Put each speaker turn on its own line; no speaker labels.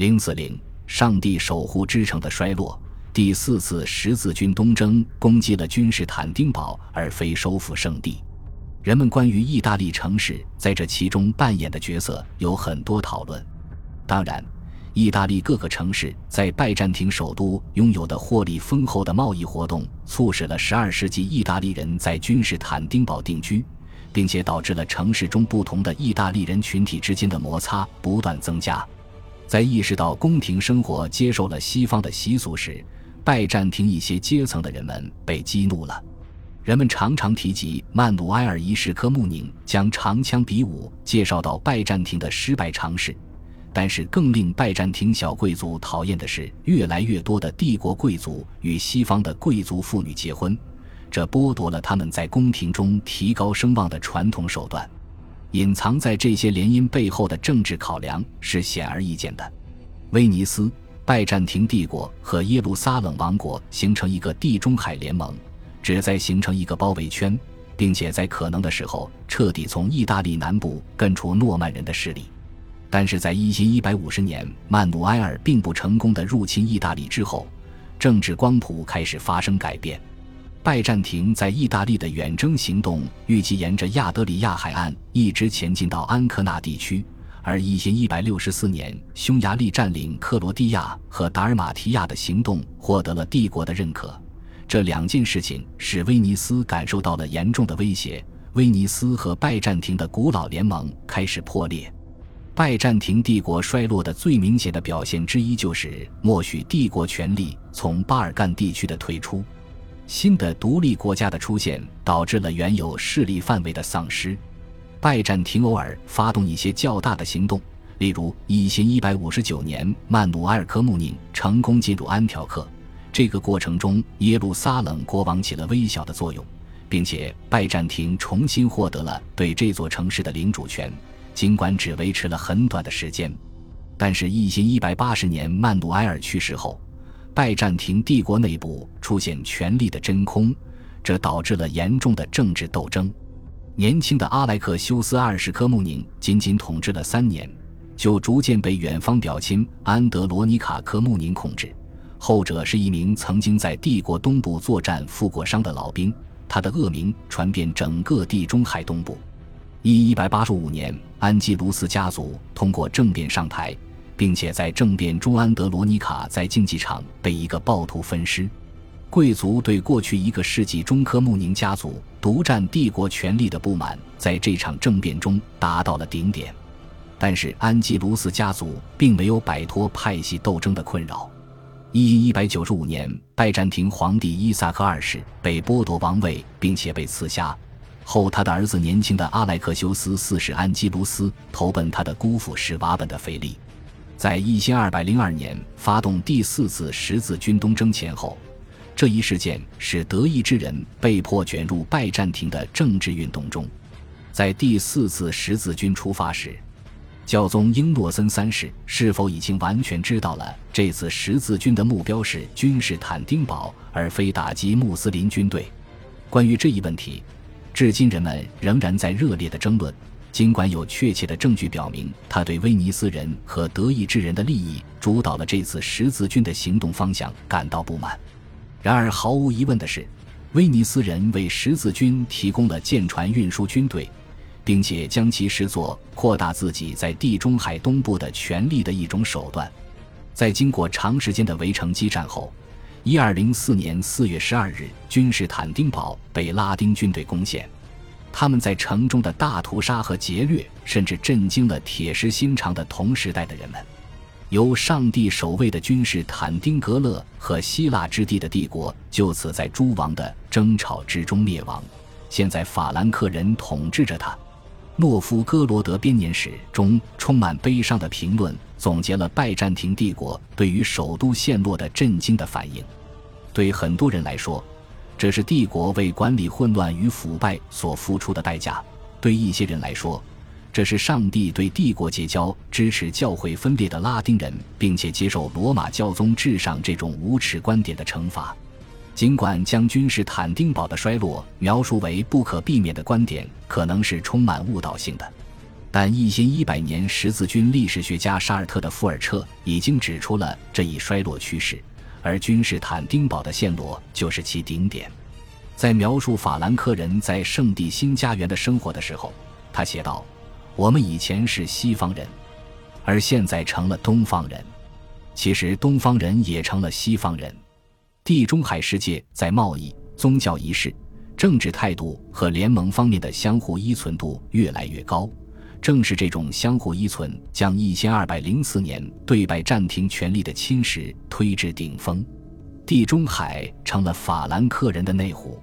零四零，上帝守护之城的衰落。第四次十字军东征攻击了君士坦丁堡，而非收复圣地。人们关于意大利城市在这其中扮演的角色有很多讨论。当然，意大利各个城市在拜占庭首都拥有的获利丰厚的贸易活动，促使了十二世纪意大利人在君士坦丁堡定居，并且导致了城市中不同的意大利人群体之间的摩擦不断增加。在意识到宫廷生活接受了西方的习俗时，拜占庭一些阶层的人们被激怒了。人们常常提及曼努埃尔一世科穆宁将长枪比武介绍到拜占庭的失败尝试，但是更令拜占庭小贵族讨厌的是，越来越多的帝国贵族与西方的贵族妇女结婚，这剥夺了他们在宫廷中提高声望的传统手段。隐藏在这些联姻背后的政治考量是显而易见的。威尼斯、拜占庭帝国和耶路撒冷王国形成一个地中海联盟，旨在形成一个包围圈，并且在可能的时候彻底从意大利南部根除诺曼人的势力。但是在一一百五十年曼努埃尔并不成功的入侵意大利之后，政治光谱开始发生改变。拜占庭在意大利的远征行动预计沿着亚得里亚海岸一直前进到安科纳地区，而一千一百六十四年匈牙利占领克罗地亚和达尔马提亚的行动获得了帝国的认可。这两件事情使威尼斯感受到了严重的威胁，威尼斯和拜占庭的古老联盟开始破裂。拜占庭帝国衰落的最明显的表现之一就是默许帝国权力从巴尔干地区的退出。新的独立国家的出现导致了原有势力范围的丧失。拜占庭偶尔发动一些较大的行动，例如一千一百五十九年曼努埃尔科穆宁成功进入安条克，这个过程中耶路撒冷国王起了微小的作用，并且拜占庭重新获得了对这座城市的领主权，尽管只维持了很短的时间。但是，一千一百八十年曼努埃尔去世后。拜占庭帝国内部出现权力的真空，这导致了严重的政治斗争。年轻的阿莱克修斯二世科穆宁仅仅统治了三年，就逐渐被远方表亲安德罗尼卡科穆宁控制。后者是一名曾经在帝国东部作战负过伤的老兵，他的恶名传遍整个地中海东部。一一百八十五年，安基卢斯家族通过政变上台。并且在政变中，安德罗尼卡在竞技场被一个暴徒分尸。贵族对过去一个世纪中科穆宁家族独占帝国权力的不满，在这场政变中达到了顶点。但是安吉卢斯家族并没有摆脱派系斗争的困扰。一一百九十五年，拜占庭皇帝伊萨克二世被剥夺王位，并且被刺杀。后他的儿子年轻的阿莱克修斯四世安基卢斯投奔他的姑父史瓦本的腓力。在一千二百零二年发动第四次十字军东征前后，这一事件使德意志人被迫卷入拜占庭的政治运动中。在第四次十字军出发时，教宗英诺森三世是否已经完全知道了这次十字军的目标是君士坦丁堡，而非打击穆斯林军队？关于这一问题，至今人们仍然在热烈的争论。尽管有确切的证据表明，他对威尼斯人和德意志人的利益主导了这次十字军的行动方向感到不满，然而毫无疑问的是，威尼斯人为十字军提供了舰船运输军队，并且将其视作扩大自己在地中海东部的权力的一种手段。在经过长时间的围城激战后，一二零四年四月十二日，君士坦丁堡被拉丁军队攻陷。他们在城中的大屠杀和劫掠，甚至震惊了铁石心肠的同时代的人们。由上帝守卫的君士坦丁格勒和希腊之地的帝国，就此在诸王的争吵之中灭亡。现在法兰克人统治着它。诺夫哥罗德编年史中充满悲伤的评论，总结了拜占庭帝国对于首都陷落的震惊的反应。对很多人来说，这是帝国为管理混乱与腐败所付出的代价。对一些人来说，这是上帝对帝国结交、支持教会分裂的拉丁人，并且接受罗马教宗至上这种无耻观点的惩罚。尽管将君士坦丁堡的衰落描述为不可避免的观点，可能是充满误导性的。但一千一百年十字军历史学家沙尔特的富尔彻已经指出了这一衰落趋势，而君士坦丁堡的陷落就是其顶点。在描述法兰克人在圣地新家园的生活的时候，他写道：“我们以前是西方人，而现在成了东方人。其实东方人也成了西方人。地中海世界在贸易、宗教仪式、政治态度和联盟方面的相互依存度越来越高。”正是这种相互依存，将一千二百零四年对拜占庭权力的侵蚀推至顶峰，地中海成了法兰克人的内湖。